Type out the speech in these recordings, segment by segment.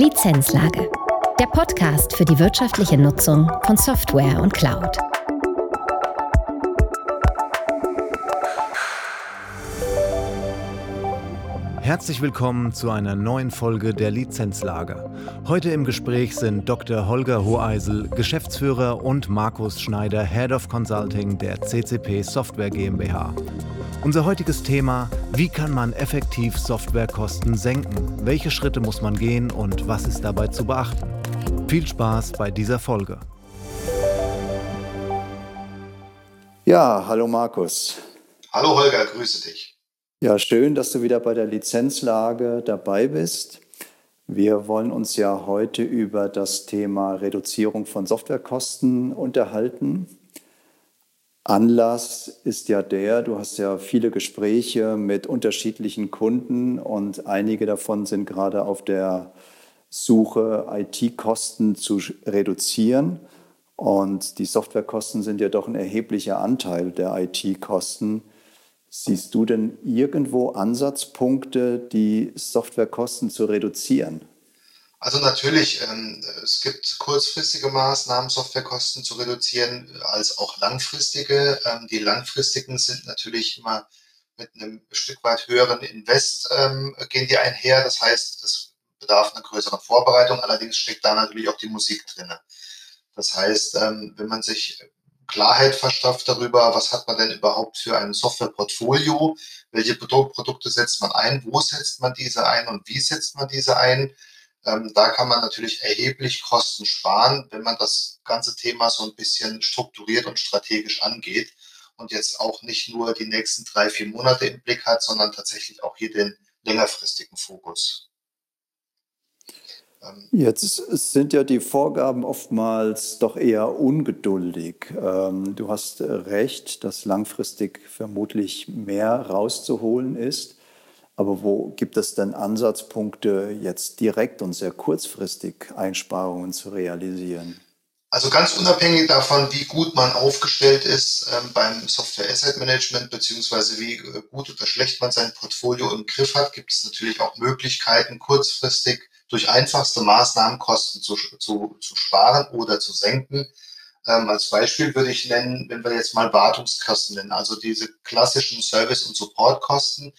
Lizenzlage. Der Podcast für die wirtschaftliche Nutzung von Software und Cloud. Herzlich willkommen zu einer neuen Folge der Lizenzlage. Heute im Gespräch sind Dr. Holger Hoheisel, Geschäftsführer, und Markus Schneider, Head of Consulting der CCP Software GmbH. Unser heutiges Thema, wie kann man effektiv Softwarekosten senken? Welche Schritte muss man gehen und was ist dabei zu beachten? Viel Spaß bei dieser Folge. Ja, hallo Markus. Hallo Holger, grüße dich. Ja, schön, dass du wieder bei der Lizenzlage dabei bist. Wir wollen uns ja heute über das Thema Reduzierung von Softwarekosten unterhalten. Anlass ist ja der, du hast ja viele Gespräche mit unterschiedlichen Kunden und einige davon sind gerade auf der Suche, IT-Kosten zu reduzieren. Und die Softwarekosten sind ja doch ein erheblicher Anteil der IT-Kosten. Siehst du denn irgendwo Ansatzpunkte, die Softwarekosten zu reduzieren? Also natürlich, ähm, es gibt kurzfristige Maßnahmen, Softwarekosten zu reduzieren, als auch langfristige. Ähm, die langfristigen sind natürlich immer mit einem Stück weit höheren Invest ähm, gehen die einher. Das heißt, es bedarf einer größeren Vorbereitung. Allerdings steckt da natürlich auch die Musik drin. Das heißt, ähm, wenn man sich Klarheit verschafft darüber, was hat man denn überhaupt für ein Softwareportfolio, welche Produkte setzt man ein, wo setzt man diese ein und wie setzt man diese ein. Ähm, da kann man natürlich erheblich Kosten sparen, wenn man das ganze Thema so ein bisschen strukturiert und strategisch angeht und jetzt auch nicht nur die nächsten drei, vier Monate im Blick hat, sondern tatsächlich auch hier den längerfristigen Fokus. Ähm, Jetzt sind ja die Vorgaben oftmals doch eher ungeduldig. Ähm, du hast recht, dass langfristig vermutlich mehr rauszuholen ist. Aber wo gibt es denn Ansatzpunkte, jetzt direkt und sehr kurzfristig Einsparungen zu realisieren? Also ganz unabhängig davon, wie gut man aufgestellt ist ähm, beim Software Asset Management, beziehungsweise wie äh, gut oder schlecht man sein Portfolio im Griff hat, gibt es natürlich auch Möglichkeiten, kurzfristig durch einfachste Maßnahmen Kosten zu, zu, zu sparen oder zu senken. Ähm, als Beispiel würde ich nennen, wenn wir jetzt mal Wartungskosten nennen, also diese klassischen Service- und Supportkosten.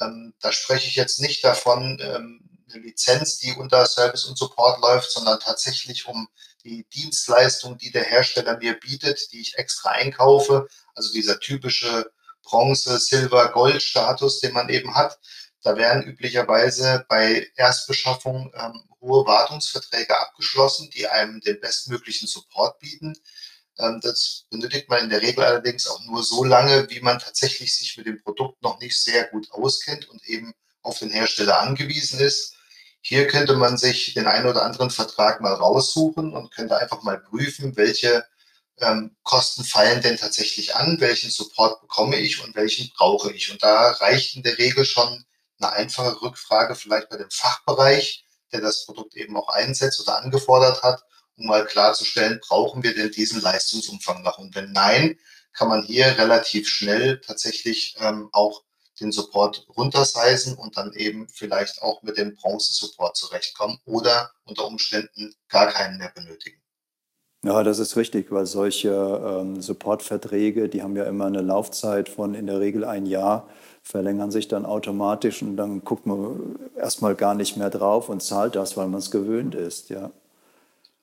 Ähm, da spreche ich jetzt nicht davon, ähm, eine Lizenz, die unter Service und Support läuft, sondern tatsächlich um die Dienstleistung, die der Hersteller mir bietet, die ich extra einkaufe. Also dieser typische Bronze, Silber, Gold-Status, den man eben hat. Da werden üblicherweise bei Erstbeschaffung ähm, hohe Wartungsverträge abgeschlossen, die einem den bestmöglichen Support bieten. Ähm, das benötigt man in der Regel allerdings auch nur so lange, wie man tatsächlich sich mit dem Produkt noch nicht sehr gut auskennt und eben auf den Hersteller angewiesen ist. Hier könnte man sich den einen oder anderen Vertrag mal raussuchen und könnte einfach mal prüfen, welche ähm, Kosten fallen denn tatsächlich an, welchen Support bekomme ich und welchen brauche ich. Und da reicht in der Regel schon eine einfache Rückfrage vielleicht bei dem Fachbereich, der das Produkt eben auch einsetzt oder angefordert hat, um mal klarzustellen, brauchen wir denn diesen Leistungsumfang noch? Und wenn nein, kann man hier relativ schnell tatsächlich ähm, auch den Support runtersizen und dann eben vielleicht auch mit dem Bronze-Support zurechtkommen oder unter Umständen gar keinen mehr benötigen. Ja, das ist richtig, weil solche ähm, Supportverträge, die haben ja immer eine Laufzeit von in der Regel ein Jahr verlängern sich dann automatisch und dann guckt man erstmal gar nicht mehr drauf und zahlt das, weil man es gewöhnt ist, ja.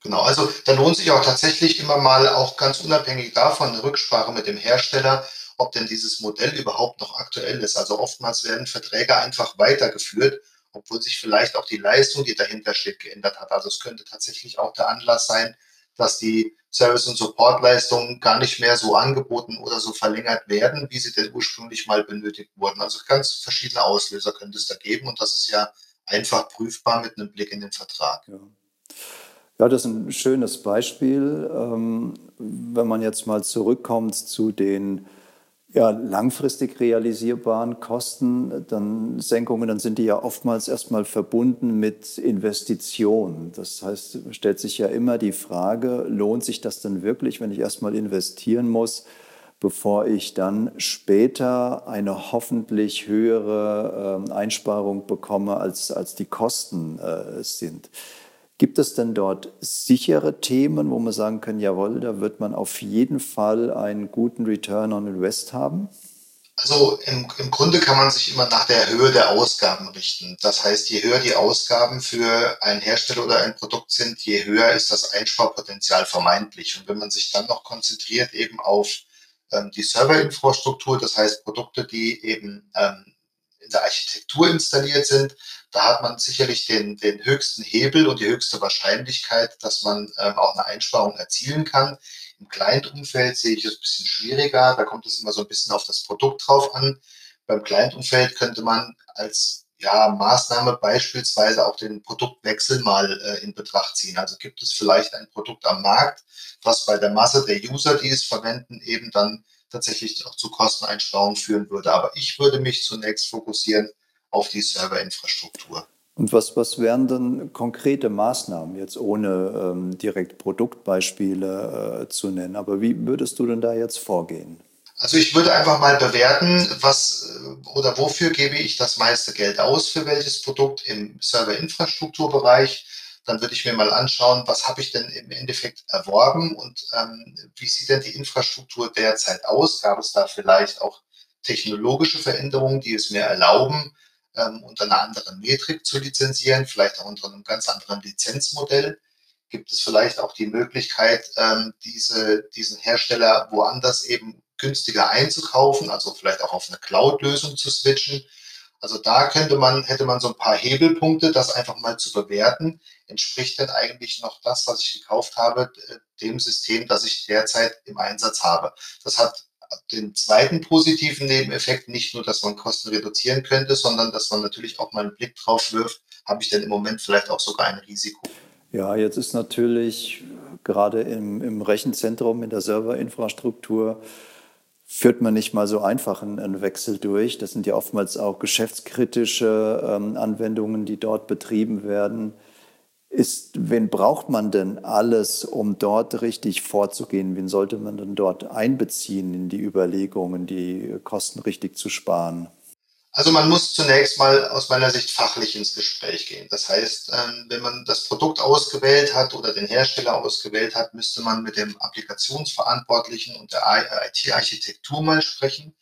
Genau, also da lohnt sich auch tatsächlich immer mal auch ganz unabhängig davon eine Rücksprache mit dem Hersteller, ob denn dieses Modell überhaupt noch aktuell ist. Also oftmals werden Verträge einfach weitergeführt, obwohl sich vielleicht auch die Leistung, die dahinter steht, geändert hat. Also es könnte tatsächlich auch der Anlass sein, dass die Service- und Supportleistungen gar nicht mehr so angeboten oder so verlängert werden, wie sie denn ursprünglich mal benötigt wurden. Also ganz verschiedene Auslöser könnte es da geben und das ist ja einfach prüfbar mit einem Blick in den Vertrag. Ja. Ja, das ist ein schönes Beispiel. Ähm, wenn man jetzt mal zurückkommt zu den ja, langfristig realisierbaren Kosten, dann Senkungen, dann sind die ja oftmals erstmal verbunden mit Investitionen. Das heißt, stellt sich ja immer die Frage, lohnt sich das denn wirklich, wenn ich erstmal investieren muss? bevor ich dann später eine hoffentlich höhere äh, Einsparung bekomme, als, als die Kosten äh, sind. Gibt es denn dort sichere Themen, wo man sagen kann, jawohl, da wird man auf jeden Fall einen guten Return on Invest haben? Also im, im Grunde kann man sich immer nach der Höhe der Ausgaben richten. Das heißt, je höher die Ausgaben für einen Hersteller oder ein Produkt sind, je höher ist das Einsparpotenzial vermeintlich. Und wenn man sich dann noch konzentriert eben auf ähm, die Serverinfrastruktur, das heißt Produkte, die eben ähm, in der Architektur installiert sind, da hat man sicherlich den, den höchsten Hebel und die höchste Wahrscheinlichkeit, dass man ähm, auch eine Einsparung erzielen kann. Im Client-Umfeld sehe ich es ein bisschen schwieriger. Da kommt es immer so ein bisschen auf das Produkt drauf an. Beim Client-Umfeld könnte man als ja, Maßnahme beispielsweise auch den Produktwechsel mal äh, in Betracht ziehen. Also gibt es vielleicht ein Produkt am Markt, was bei der Masse der User, die es verwenden, eben dann tatsächlich auch zu Kosteneinsparungen führen würde. Aber ich würde mich zunächst fokussieren auf die Serverinfrastruktur. Und was, was wären denn konkrete Maßnahmen, jetzt ohne ähm, direkt Produktbeispiele äh, zu nennen? Aber wie würdest du denn da jetzt vorgehen? Also ich würde einfach mal bewerten, was äh, oder wofür gebe ich das meiste Geld aus für welches Produkt im Serverinfrastrukturbereich. Dann würde ich mir mal anschauen, was habe ich denn im Endeffekt erworben und ähm, wie sieht denn die Infrastruktur derzeit aus? Gab es da vielleicht auch technologische Veränderungen, die es mir erlauben, ähm, unter einer anderen Metrik zu lizenzieren, vielleicht auch unter einem ganz anderen Lizenzmodell. Gibt es vielleicht auch die Möglichkeit, ähm, diese, diesen Hersteller woanders eben günstiger einzukaufen, also vielleicht auch auf eine Cloud-Lösung zu switchen. Also da könnte man, hätte man so ein paar Hebelpunkte, das einfach mal zu bewerten. Entspricht denn eigentlich noch das, was ich gekauft habe, dem System, das ich derzeit im Einsatz habe? Das hat den zweiten positiven Nebeneffekt nicht nur, dass man Kosten reduzieren könnte, sondern dass man natürlich auch mal einen Blick drauf wirft, habe ich denn im Moment vielleicht auch sogar ein Risiko? Ja, jetzt ist natürlich gerade im, im Rechenzentrum, in der Serverinfrastruktur, führt man nicht mal so einfach einen, Wechsel durch. Das sind ja oftmals auch geschäftskritische ähm, Anwendungen, die dort betrieben werden ist, wen braucht man denn alles, um dort richtig vorzugehen? Wen sollte man denn dort einbeziehen in die Überlegungen, die Kosten richtig zu sparen? Also man muss zunächst mal aus meiner Sicht fachlich ins Gespräch gehen. Das heißt, ähm, wenn man das Produkt ausgewählt hat oder den Hersteller ausgewählt hat, müsste man mit dem Applikationsverantwortlichen und der IT-Architektur mal sprechen.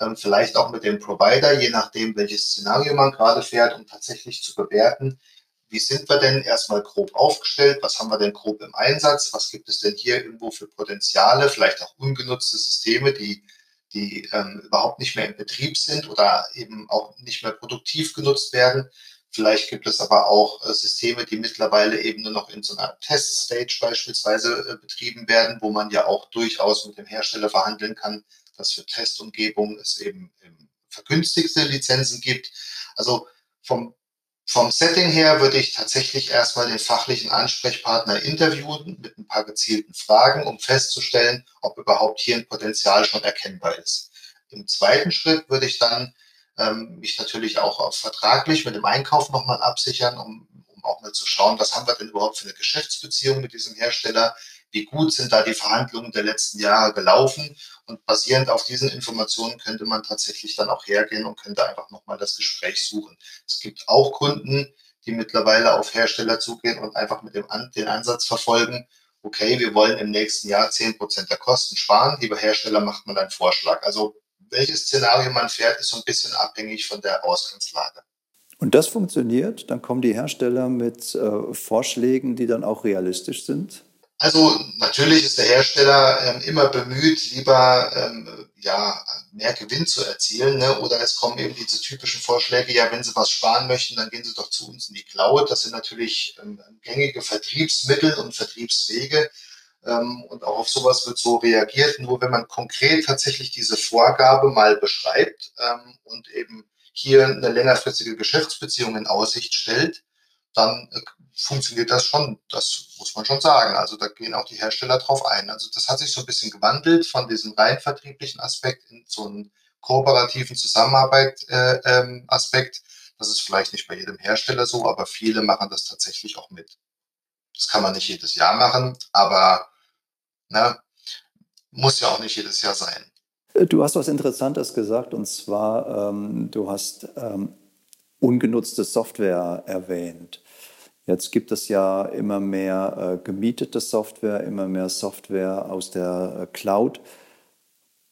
Ähm, vielleicht auch mit dem Provider, je nachdem, welches Szenario man gerade fährt, um tatsächlich zu bewerten, wie sind wir denn erstmal grob aufgestellt? Was haben wir denn grob im Einsatz? Was gibt es denn hier irgendwo für Potenziale, vielleicht auch ungenutzte Systeme, die, die ähm, überhaupt nicht mehr im Betrieb sind oder eben auch nicht mehr produktiv genutzt werden? Vielleicht gibt es aber auch äh, Systeme, die mittlerweile eben nur noch in so einer Teststage beispielsweise äh, betrieben werden, wo man ja auch durchaus mit dem Hersteller verhandeln kann, dass für Testumgebungen es eben ähm, vergünstigte Lizenzen gibt. Also vom vom Setting her würde ich tatsächlich erstmal den fachlichen Ansprechpartner interviewen mit ein paar gezielten Fragen, um festzustellen, ob überhaupt hier ein Potenzial schon erkennbar ist. Im zweiten Schritt würde ich dann ähm, mich natürlich auch auf vertraglich mit dem Einkauf nochmal absichern, um, um auch mal zu schauen, was haben wir denn überhaupt für eine Geschäftsbeziehung mit diesem Hersteller, wie gut sind da die Verhandlungen der letzten Jahre gelaufen und basierend auf diesen Informationen könnte man tatsächlich dann auch hergehen und könnte einfach nochmal das Gespräch suchen. Es gibt auch Kunden, die mittlerweile auf Hersteller zugehen und einfach mit dem den Ansatz verfolgen, okay, wir wollen im nächsten Jahr zehn Prozent der Kosten sparen. Lieber Hersteller, macht man einen Vorschlag. Also welches Szenario man fährt, ist so ein bisschen abhängig von der Ausgangslage. Und das funktioniert, dann kommen die Hersteller mit äh, Vorschlägen, die dann auch realistisch sind? Also natürlich ist der Hersteller ähm, immer bemüht, lieber ähm, ja, mehr Gewinn zu erzielen. Ne? Oder es kommen eben diese typischen Vorschläge, ja, wenn Sie was sparen möchten, dann gehen Sie doch zu uns in die Cloud. Das sind natürlich ähm, gängige Vertriebsmittel und Vertriebswege. Ähm, und auch auf sowas wird so reagiert. Nur wenn man konkret tatsächlich diese Vorgabe mal beschreibt ähm, und eben hier eine längerfristige Geschäftsbeziehung in Aussicht stellt, dann äh, funktioniert das schon. Das muss man schon sagen. Also da gehen auch die Hersteller drauf ein. Also das hat sich so ein bisschen gewandelt von diesem rein vertrieblichen Aspekt in so einen kooperativen Zusammenarbeit äh, ähm, Aspekt. Das ist vielleicht nicht bei jedem Hersteller so, aber viele machen das tatsächlich auch mit. Das kann man nicht jedes Jahr machen, aber na, ne, muss ja auch nicht jedes Jahr sein. Äh, du hast was Interessantes gesagt und zwar, ähm, du hast ähm, ungenutzte Software erwähnt. Jetzt gibt es ja immer mehr äh, gemietete Software, immer mehr Software aus der äh, Cloud.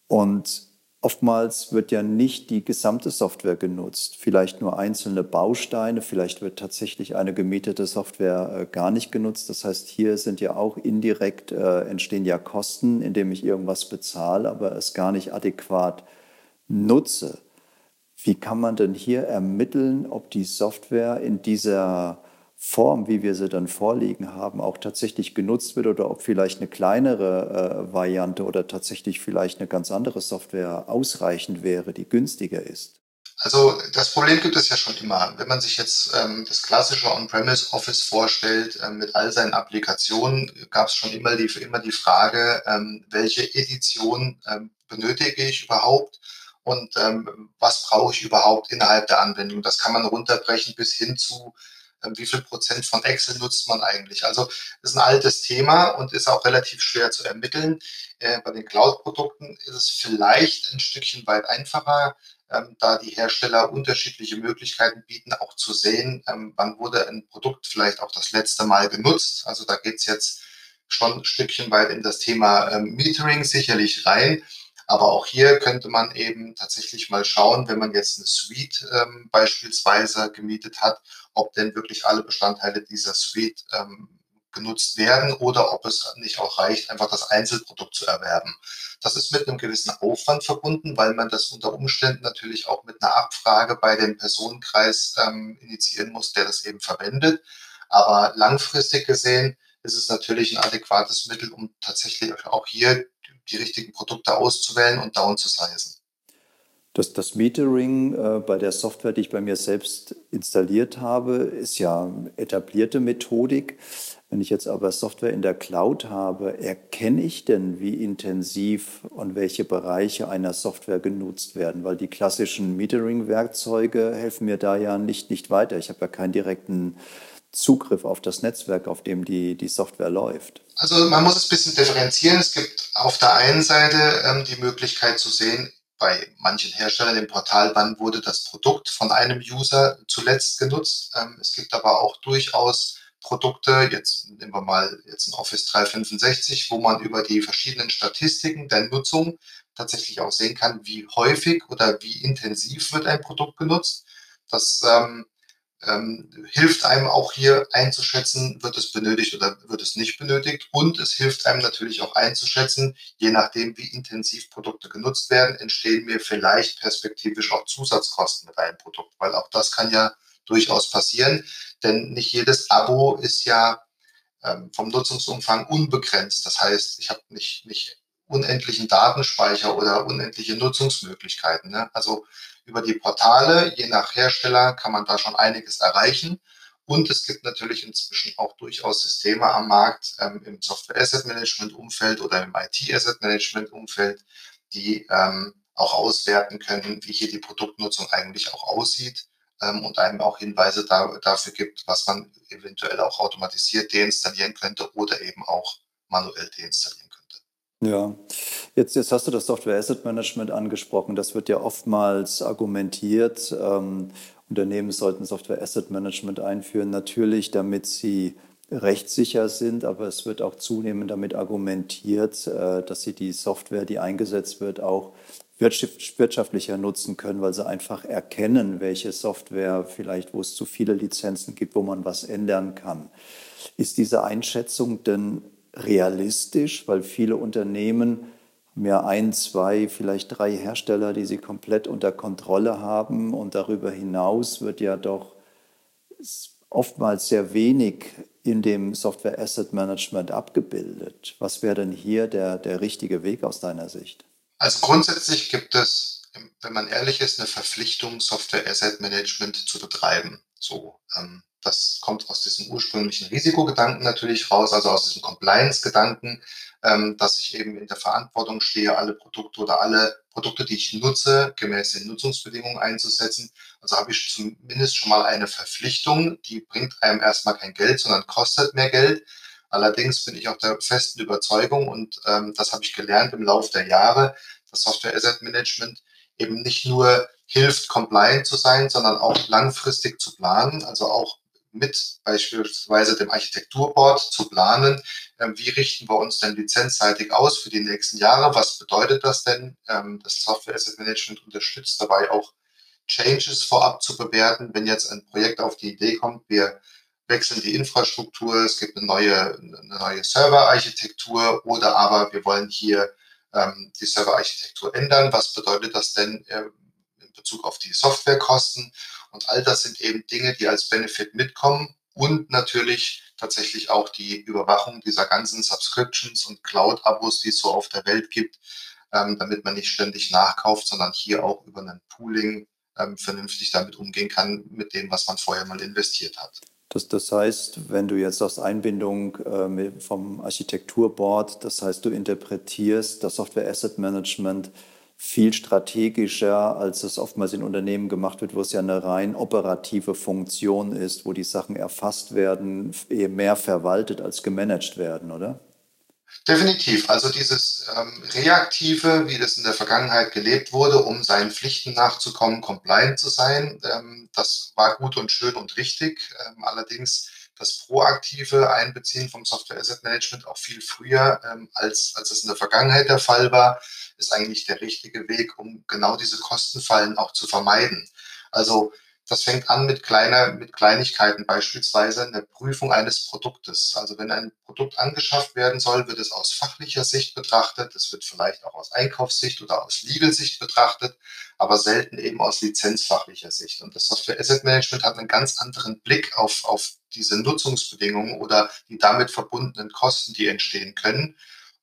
Und oftmals wird ja nicht die gesamte Software genutzt, vielleicht nur einzelne Bausteine, vielleicht wird tatsächlich eine gemietete Software äh, gar nicht genutzt. Das heißt, hier sind ja auch indirekt äh, entstehen ja Kosten, indem ich irgendwas bezahle, aber es gar nicht adäquat nutze. Wie kann man denn hier ermitteln, ob die Software in dieser Form, wie wir sie dann vorliegen haben, auch tatsächlich genutzt wird oder ob vielleicht eine kleinere äh, Variante oder tatsächlich vielleicht eine ganz andere Software ausreichend wäre, die günstiger ist? Also das Problem gibt es ja schon immer. Wenn man sich jetzt ähm, das klassische On-Premise Office vorstellt ähm, mit all seinen Applikationen, gab es schon immer die, immer die Frage, ähm, welche Edition ähm, benötige ich überhaupt und ähm, was brauche ich überhaupt innerhalb der Anwendung. Das kann man runterbrechen bis hin zu wie viel Prozent von Excel nutzt man eigentlich. Also ist ein altes Thema und ist auch relativ schwer zu ermitteln. Äh, bei den Cloud-Produkten ist es vielleicht ein Stückchen weit einfacher, ähm, da die Hersteller unterschiedliche Möglichkeiten bieten, auch zu sehen, ähm, wann wurde ein Produkt vielleicht auch das letzte Mal genutzt. Also da geht es jetzt schon ein Stückchen weit in das Thema ähm, Metering sicherlich rein. Aber auch hier könnte man eben tatsächlich mal schauen, wenn man jetzt eine Suite ähm, beispielsweise gemietet hat, ob denn wirklich alle Bestandteile dieser Suite ähm, genutzt werden oder ob es nicht auch reicht, einfach das Einzelprodukt zu erwerben. Das ist mit einem gewissen Aufwand verbunden, weil man das unter Umständen natürlich auch mit einer Abfrage bei dem Personenkreis ähm, initiieren muss, der das eben verwendet. Aber langfristig gesehen ist es natürlich ein adäquates Mittel, um tatsächlich auch hier die richtigen Produkte auszuwählen und down zu sizen. Das, das Metering äh, bei der Software, die ich bei mir selbst installiert habe, ist ja etablierte Methodik. Wenn ich jetzt aber Software in der Cloud habe, erkenne ich denn, wie intensiv und welche Bereiche einer Software genutzt werden? Weil die klassischen Metering-Werkzeuge helfen mir da ja nicht, nicht weiter. Ich habe ja keinen direkten Zugriff auf das Netzwerk, auf dem die, die Software läuft? Also man muss es ein bisschen differenzieren. Es gibt auf der einen Seite ähm, die Möglichkeit zu sehen, bei manchen Herstellern im Portal, wann wurde das Produkt von einem User zuletzt genutzt. Ähm, es gibt aber auch durchaus Produkte, jetzt nehmen wir mal jetzt ein Office 365, wo man über die verschiedenen Statistiken der Nutzung tatsächlich auch sehen kann, wie häufig oder wie intensiv wird ein Produkt genutzt. Das ähm, ähm, hilft einem auch hier einzuschätzen, wird es benötigt oder wird es nicht benötigt. Und es hilft einem natürlich auch einzuschätzen, je nachdem, wie intensiv Produkte genutzt werden, entstehen mir vielleicht perspektivisch auch Zusatzkosten mit einem Produkt, weil auch das kann ja durchaus passieren, denn nicht jedes Abo ist ja ähm, vom Nutzungsumfang unbegrenzt. Das heißt, ich habe nicht, nicht unendlichen Datenspeicher oder unendliche Nutzungsmöglichkeiten. Ne? Also über die Portale, je nach Hersteller, kann man da schon einiges erreichen. Und es gibt natürlich inzwischen auch durchaus Systeme am Markt ähm, im Software Asset Management Umfeld oder im IT Asset Management Umfeld, die ähm, auch auswerten können, wie hier die Produktnutzung eigentlich auch aussieht ähm, und einem auch Hinweise da, dafür gibt, was man eventuell auch automatisiert deinstallieren könnte oder eben auch manuell deinstallieren ja, jetzt, jetzt hast du das Software Asset Management angesprochen. Das wird ja oftmals argumentiert. Ähm, Unternehmen sollten Software Asset Management einführen, natürlich, damit sie rechtssicher sind, aber es wird auch zunehmend damit argumentiert, äh, dass sie die Software, die eingesetzt wird, auch wirtschaftlicher nutzen können, weil sie einfach erkennen, welche Software vielleicht, wo es zu viele Lizenzen gibt, wo man was ändern kann. Ist diese Einschätzung denn realistisch, weil viele Unternehmen haben ja ein, zwei, vielleicht drei Hersteller, die sie komplett unter Kontrolle haben und darüber hinaus wird ja doch oftmals sehr wenig in dem Software Asset Management abgebildet. Was wäre denn hier der, der richtige Weg aus deiner Sicht? Also grundsätzlich gibt es, wenn man ehrlich ist, eine Verpflichtung, Software Asset Management zu betreiben. So, ähm, das kommt aus diesem ursprünglichen Risikogedanken natürlich raus, also aus diesem Compliance-Gedanken, ähm, dass ich eben in der Verantwortung stehe, alle Produkte oder alle Produkte, die ich nutze, gemäß den Nutzungsbedingungen einzusetzen. Also habe ich zumindest schon mal eine Verpflichtung, die bringt einem erstmal kein Geld, sondern kostet mehr Geld. Allerdings bin ich auch der festen Überzeugung und ähm, das habe ich gelernt im Laufe der Jahre, das Software Asset Management eben nicht nur hilft, compliant zu sein, sondern auch langfristig zu planen, also auch mit beispielsweise dem Architekturboard zu planen, ähm, wie richten wir uns denn lizenzseitig aus für die nächsten Jahre, was bedeutet das denn? Ähm, das Software Asset Management unterstützt dabei auch Changes vorab zu bewerten, wenn jetzt ein Projekt auf die Idee kommt, wir wechseln die Infrastruktur, es gibt eine neue, eine neue Serverarchitektur oder aber wir wollen hier ähm, die Serverarchitektur ändern. Was bedeutet das denn äh, in Bezug auf die Softwarekosten? Und all das sind eben Dinge, die als Benefit mitkommen und natürlich tatsächlich auch die Überwachung dieser ganzen Subscriptions und Cloud-Abos, die es so auf der Welt gibt, ähm, damit man nicht ständig nachkauft, sondern hier auch über ein Pooling ähm, vernünftig damit umgehen kann, mit dem, was man vorher mal investiert hat. Das, das heißt, wenn du jetzt aus Einbindung äh, vom Architekturboard, das heißt, du interpretierst das Software Asset Management viel strategischer, als es oftmals in Unternehmen gemacht wird, wo es ja eine rein operative Funktion ist, wo die Sachen erfasst werden, eher mehr verwaltet als gemanagt werden, oder? Definitiv. Also dieses ähm, Reaktive, wie das in der Vergangenheit gelebt wurde, um seinen Pflichten nachzukommen, compliant zu sein, ähm, das war gut und schön und richtig. Ähm, allerdings das proaktive Einbeziehen vom Software Asset Management auch viel früher, ähm, als, als es in der Vergangenheit der Fall war, ist eigentlich der richtige Weg, um genau diese Kostenfallen auch zu vermeiden. Also das fängt an mit kleiner, mit Kleinigkeiten, beispielsweise eine Prüfung eines Produktes. Also wenn ein Produkt angeschafft werden soll, wird es aus fachlicher Sicht betrachtet. Es wird vielleicht auch aus Einkaufssicht oder aus Legal-Sicht betrachtet, aber selten eben aus lizenzfachlicher Sicht. Und das Software Asset Management hat einen ganz anderen Blick auf, auf diese Nutzungsbedingungen oder die damit verbundenen Kosten, die entstehen können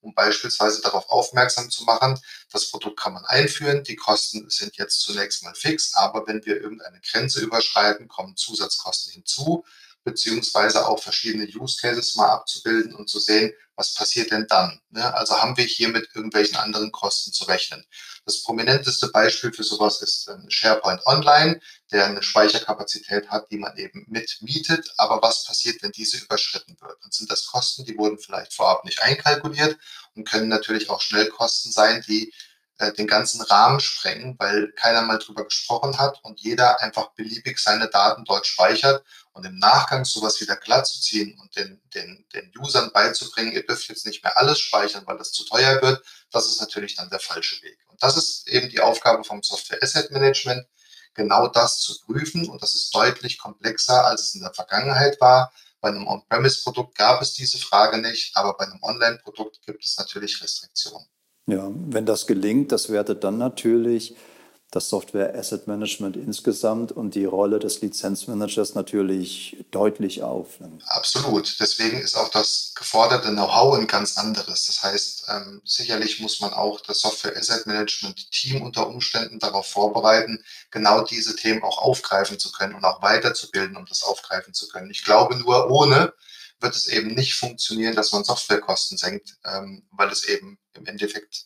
um beispielsweise darauf aufmerksam zu machen, das Produkt kann man einführen, die Kosten sind jetzt zunächst mal fix, aber wenn wir irgendeine Grenze überschreiten, kommen Zusatzkosten hinzu beziehungsweise auch verschiedene Use Cases mal abzubilden und zu sehen, was passiert denn dann? Ne? Also haben wir hier mit irgendwelchen anderen Kosten zu rechnen. Das prominenteste Beispiel für sowas ist ähm, SharePoint Online, der eine Speicherkapazität hat, die man eben mitmietet. Aber was passiert, wenn diese überschritten wird? Und sind das Kosten, die wurden vielleicht vorab nicht einkalkuliert und können natürlich auch Schnellkosten sein, die äh, den ganzen Rahmen sprengen, weil keiner mal drüber gesprochen hat und jeder einfach beliebig seine Daten dort speichert und im Nachgang sowas wieder glatt zu ziehen und den, den, den Usern beizubringen, ihr dürft jetzt nicht mehr alles speichern, weil das zu teuer wird, das ist natürlich dann der falsche Weg. Und das ist eben die Aufgabe vom Software Asset Management, genau das zu prüfen und das ist deutlich komplexer, als es in der Vergangenheit war. Bei einem On-Premise-Produkt gab es diese Frage nicht, aber bei einem Online-Produkt gibt es natürlich Restriktionen. Ja, wenn das gelingt, das wertet dann natürlich das Software Asset Management insgesamt und die Rolle des Lizenzmanagers natürlich deutlich auf. Absolut. Deswegen ist auch das geforderte Know-how ein ganz anderes. Das heißt, ähm, sicherlich muss man auch das Software Asset Management Team unter Umständen darauf vorbereiten, genau diese Themen auch aufgreifen zu können und auch weiterzubilden, um das aufgreifen zu können. Ich glaube, nur ohne wird es eben nicht funktionieren, dass man Softwarekosten senkt, ähm, weil es eben im Endeffekt,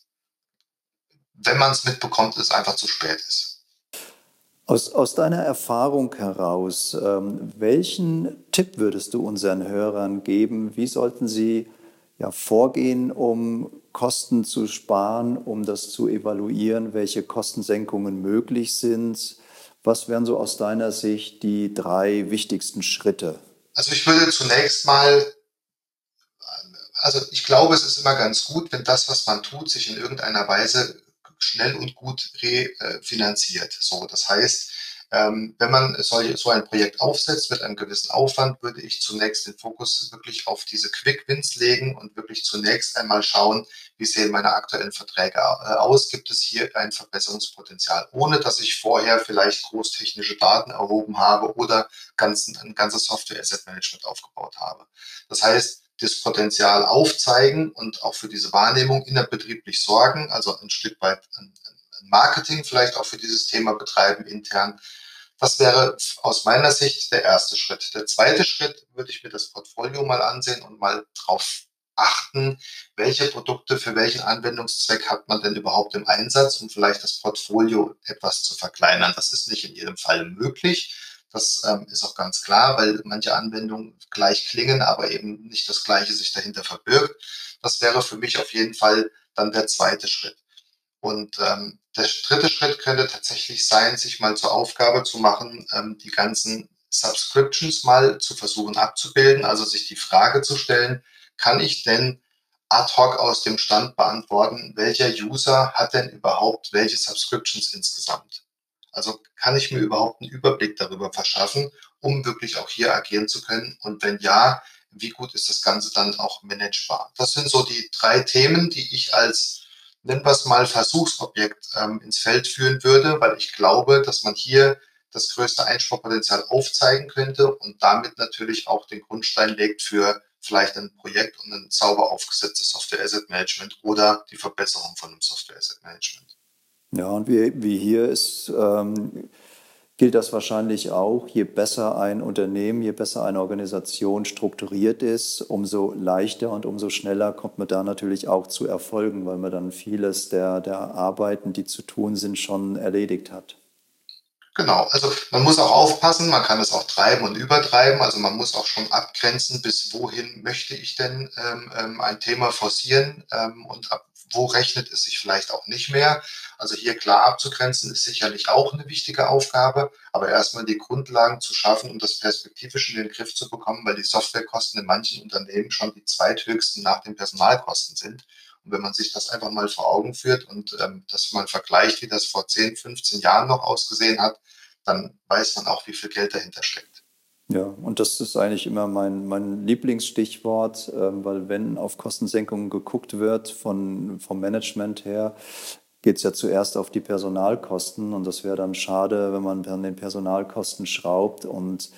wenn man es mitbekommt, es einfach zu spät ist. Aus, aus deiner Erfahrung heraus, ähm, welchen Tipp würdest du unseren Hörern geben? Wie sollten sie ja, vorgehen, um Kosten zu sparen, um das zu evaluieren, welche Kostensenkungen möglich sind? Was wären so aus deiner Sicht die drei wichtigsten Schritte? Also ich würde zunächst mal, also ich glaube, es ist immer ganz gut, wenn das, was man tut, sich in irgendeiner Weise schnell und gut refinanziert. So, das heißt, ähm, wenn man so ein Projekt aufsetzt mit einem gewissen Aufwand, würde ich zunächst den Fokus wirklich auf diese Quick Wins legen und wirklich zunächst einmal schauen, wie sehen meine aktuellen Verträge äh, aus? Gibt es hier ein Verbesserungspotenzial, ohne dass ich vorher vielleicht großtechnische Daten erhoben habe oder ganz, ein ganzes Software Asset Management aufgebaut habe. Das heißt, das Potenzial aufzeigen und auch für diese Wahrnehmung innerbetrieblich sorgen, also ein Stück weit Marketing vielleicht auch für dieses Thema betreiben intern. Das wäre aus meiner Sicht der erste Schritt. Der zweite Schritt würde ich mir das Portfolio mal ansehen und mal drauf achten, welche Produkte für welchen Anwendungszweck hat man denn überhaupt im Einsatz, um vielleicht das Portfolio etwas zu verkleinern. Das ist nicht in jedem Fall möglich. Das ähm, ist auch ganz klar, weil manche Anwendungen gleich klingen, aber eben nicht das Gleiche sich dahinter verbirgt. Das wäre für mich auf jeden Fall dann der zweite Schritt. Und ähm, der dritte Schritt könnte tatsächlich sein, sich mal zur Aufgabe zu machen, ähm, die ganzen Subscriptions mal zu versuchen abzubilden, also sich die Frage zu stellen, kann ich denn ad hoc aus dem Stand beantworten, welcher User hat denn überhaupt welche Subscriptions insgesamt? Also kann ich mir überhaupt einen Überblick darüber verschaffen, um wirklich auch hier agieren zu können? Und wenn ja, wie gut ist das Ganze dann auch managebar? Das sind so die drei Themen, die ich als, nennen wir es mal, Versuchsobjekt ähm, ins Feld führen würde, weil ich glaube, dass man hier das größte Einsparpotenzial aufzeigen könnte und damit natürlich auch den Grundstein legt für vielleicht ein Projekt und ein sauber aufgesetztes Software Asset Management oder die Verbesserung von einem Software Asset Management. Ja, und wie, wie hier ist, ähm, gilt das wahrscheinlich auch, je besser ein Unternehmen, je besser eine Organisation strukturiert ist, umso leichter und umso schneller kommt man da natürlich auch zu Erfolgen, weil man dann vieles der, der Arbeiten, die zu tun sind, schon erledigt hat. Genau, also man muss auch aufpassen, man kann es auch treiben und übertreiben, also man muss auch schon abgrenzen, bis wohin möchte ich denn ähm, ähm ein Thema forcieren ähm, und ab wo rechnet es sich vielleicht auch nicht mehr. Also hier klar abzugrenzen ist sicherlich auch eine wichtige Aufgabe, aber erstmal die Grundlagen zu schaffen, um das perspektivisch in den Griff zu bekommen, weil die Softwarekosten in manchen Unternehmen schon die zweithöchsten nach den Personalkosten sind. Und wenn man sich das einfach mal vor Augen führt und ähm, das mal vergleicht, wie das vor 10, 15 Jahren noch ausgesehen hat, dann weiß man auch, wie viel Geld dahinter steckt. Ja, und das ist eigentlich immer mein, mein Lieblingsstichwort, äh, weil wenn auf Kostensenkungen geguckt wird von, vom Management her, geht es ja zuerst auf die Personalkosten und das wäre dann schade, wenn man dann den Personalkosten schraubt und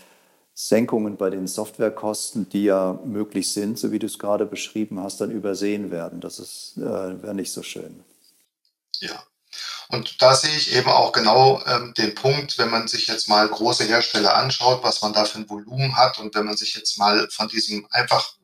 Senkungen bei den Softwarekosten, die ja möglich sind, so wie du es gerade beschrieben hast, dann übersehen werden. Das äh, wäre nicht so schön. Ja. Und da sehe ich eben auch genau ähm, den Punkt, wenn man sich jetzt mal große Hersteller anschaut, was man da für ein Volumen hat und wenn man sich jetzt mal von diesem einfach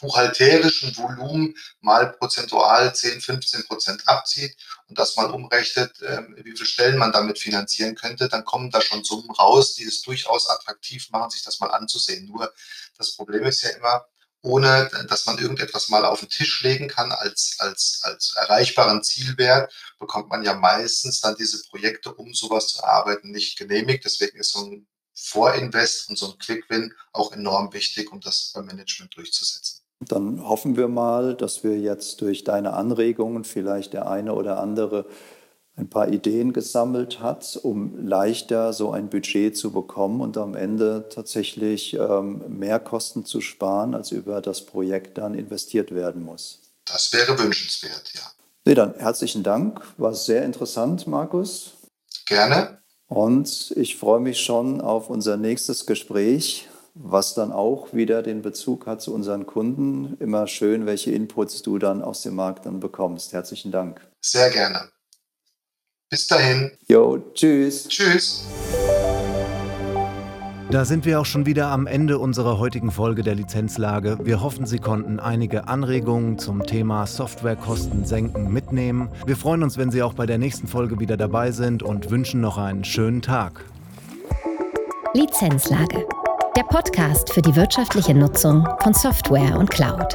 buchhalterischen Volumen mal prozentual 10, 15 Prozent abzieht und das mal umrechnet, ähm, wie viele Stellen man damit finanzieren könnte, dann kommen da schon Summen raus, die es durchaus attraktiv machen, sich das mal anzusehen. Nur das Problem ist ja immer, ohne dass man irgendetwas mal auf den Tisch legen kann als, als, als erreichbaren Zielwert, bekommt man ja meistens dann diese Projekte, um sowas zu erarbeiten, nicht genehmigt. Deswegen ist so ein Vorinvest und so ein Quick-Win auch enorm wichtig, um das beim Management durchzusetzen. Dann hoffen wir mal, dass wir jetzt durch deine Anregungen vielleicht der eine oder andere ein paar Ideen gesammelt hat, um leichter so ein Budget zu bekommen und am Ende tatsächlich ähm, mehr Kosten zu sparen, als über das Projekt dann investiert werden muss. Das wäre wünschenswert, ja. Nee, dann herzlichen Dank. War sehr interessant, Markus. Gerne. Und ich freue mich schon auf unser nächstes Gespräch was dann auch wieder den Bezug hat zu unseren Kunden. Immer schön, welche Inputs du dann aus dem Markt dann bekommst. Herzlichen Dank. Sehr gerne. Bis dahin. Jo, tschüss. Tschüss. Da sind wir auch schon wieder am Ende unserer heutigen Folge der Lizenzlage. Wir hoffen, Sie konnten einige Anregungen zum Thema Softwarekosten senken mitnehmen. Wir freuen uns, wenn Sie auch bei der nächsten Folge wieder dabei sind und wünschen noch einen schönen Tag. Lizenzlage der Podcast für die wirtschaftliche Nutzung von Software und Cloud.